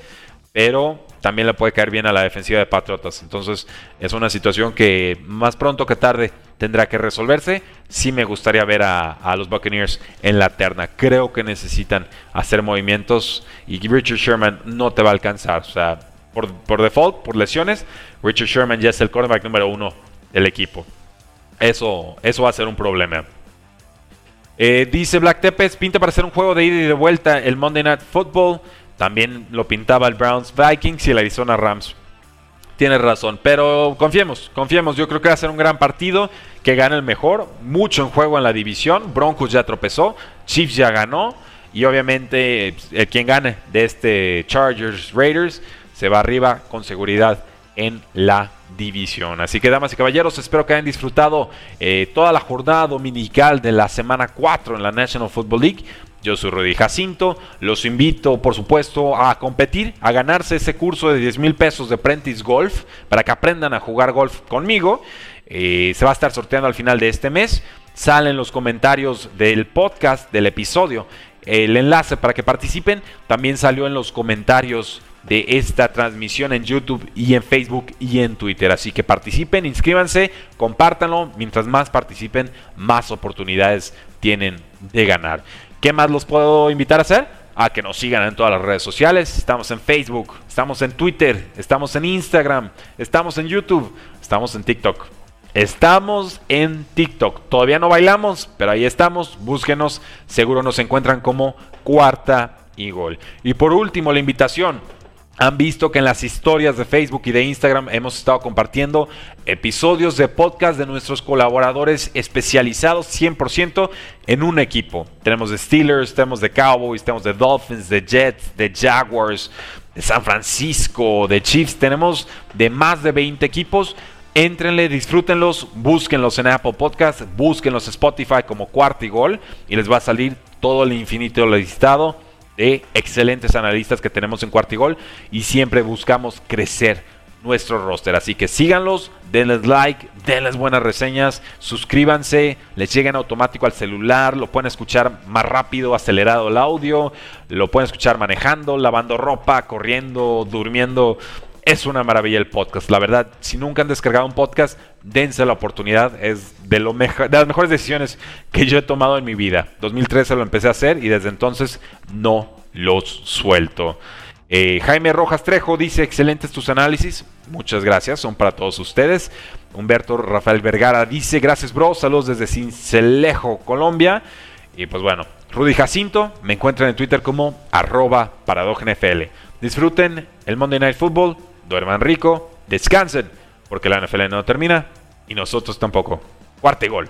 pero también le puede caer bien a la defensiva de Patriotas. Entonces es una situación que más pronto que tarde tendrá que resolverse. Sí me gustaría ver a, los Buccaneers en la terna. Creo que necesitan hacer movimientos y Richard Sherman no te va a alcanzar. O sea, por, por default, por lesiones, Richard Sherman ya es el quarterback número uno del equipo. Eso, eso va a ser un problema. Eh, dice Black Tepes, pinta para hacer un juego de ida y de vuelta el Monday Night Football. También lo pintaba el Browns Vikings y el Arizona Rams. Tienes razón, pero confiemos, confiemos. Yo creo que va a ser un gran partido, que gane el mejor. Mucho en juego en la división. Broncos ya tropezó, Chiefs ya ganó. Y obviamente eh, quien gane de este Chargers Raiders se va arriba con seguridad en la división. Así que damas y caballeros, espero que hayan disfrutado eh, toda la jornada dominical de la semana 4 en la National Football League. Yo soy Rudy Jacinto, los invito por supuesto a competir, a ganarse ese curso de 10 mil pesos de Prentice Golf para que aprendan a jugar golf conmigo. Eh, se va a estar sorteando al final de este mes. Salen los comentarios del podcast, del episodio. El enlace para que participen también salió en los comentarios de esta transmisión en YouTube y en Facebook y en Twitter. Así que participen, inscríbanse, compártanlo. Mientras más participen, más oportunidades tienen de ganar. ¿Qué más los puedo invitar a hacer? A que nos sigan en todas las redes sociales. Estamos en Facebook, estamos en Twitter, estamos en Instagram, estamos en YouTube, estamos en TikTok. Estamos en TikTok. Todavía no bailamos, pero ahí estamos. Búsquenos. Seguro nos encuentran como cuarta y gol. Y por último, la invitación han visto que en las historias de Facebook y de Instagram hemos estado compartiendo episodios de podcast de nuestros colaboradores especializados 100% en un equipo. Tenemos de Steelers, tenemos de Cowboys, tenemos de Dolphins, de Jets, de Jaguars, de San Francisco, de Chiefs. Tenemos de más de 20 equipos. Éntrenle, disfrútenlos, búsquenlos en Apple Podcast, búsquenlos en Spotify como cuarto y gol y les va a salir todo el infinito listado de excelentes analistas que tenemos en Cuartigol y siempre buscamos crecer nuestro roster. Así que síganlos, denles like, denles buenas reseñas, suscríbanse, les lleguen automático al celular, lo pueden escuchar más rápido, acelerado el audio, lo pueden escuchar manejando, lavando ropa, corriendo, durmiendo. Es una maravilla el podcast. La verdad, si nunca han descargado un podcast, dense la oportunidad. Es de, lo de las mejores decisiones que yo he tomado en mi vida. 2013 lo empecé a hacer y desde entonces no los suelto. Eh, Jaime Rojas Trejo dice, excelentes tus análisis. Muchas gracias, son para todos ustedes. Humberto Rafael Vergara dice, gracias bro, saludos desde Cincelejo, Colombia. Y pues bueno, Rudy Jacinto, me encuentran en Twitter como arroba Disfruten el Monday Night Football duerman rico, descansen, porque la NFL no termina y nosotros tampoco. Cuarte gol.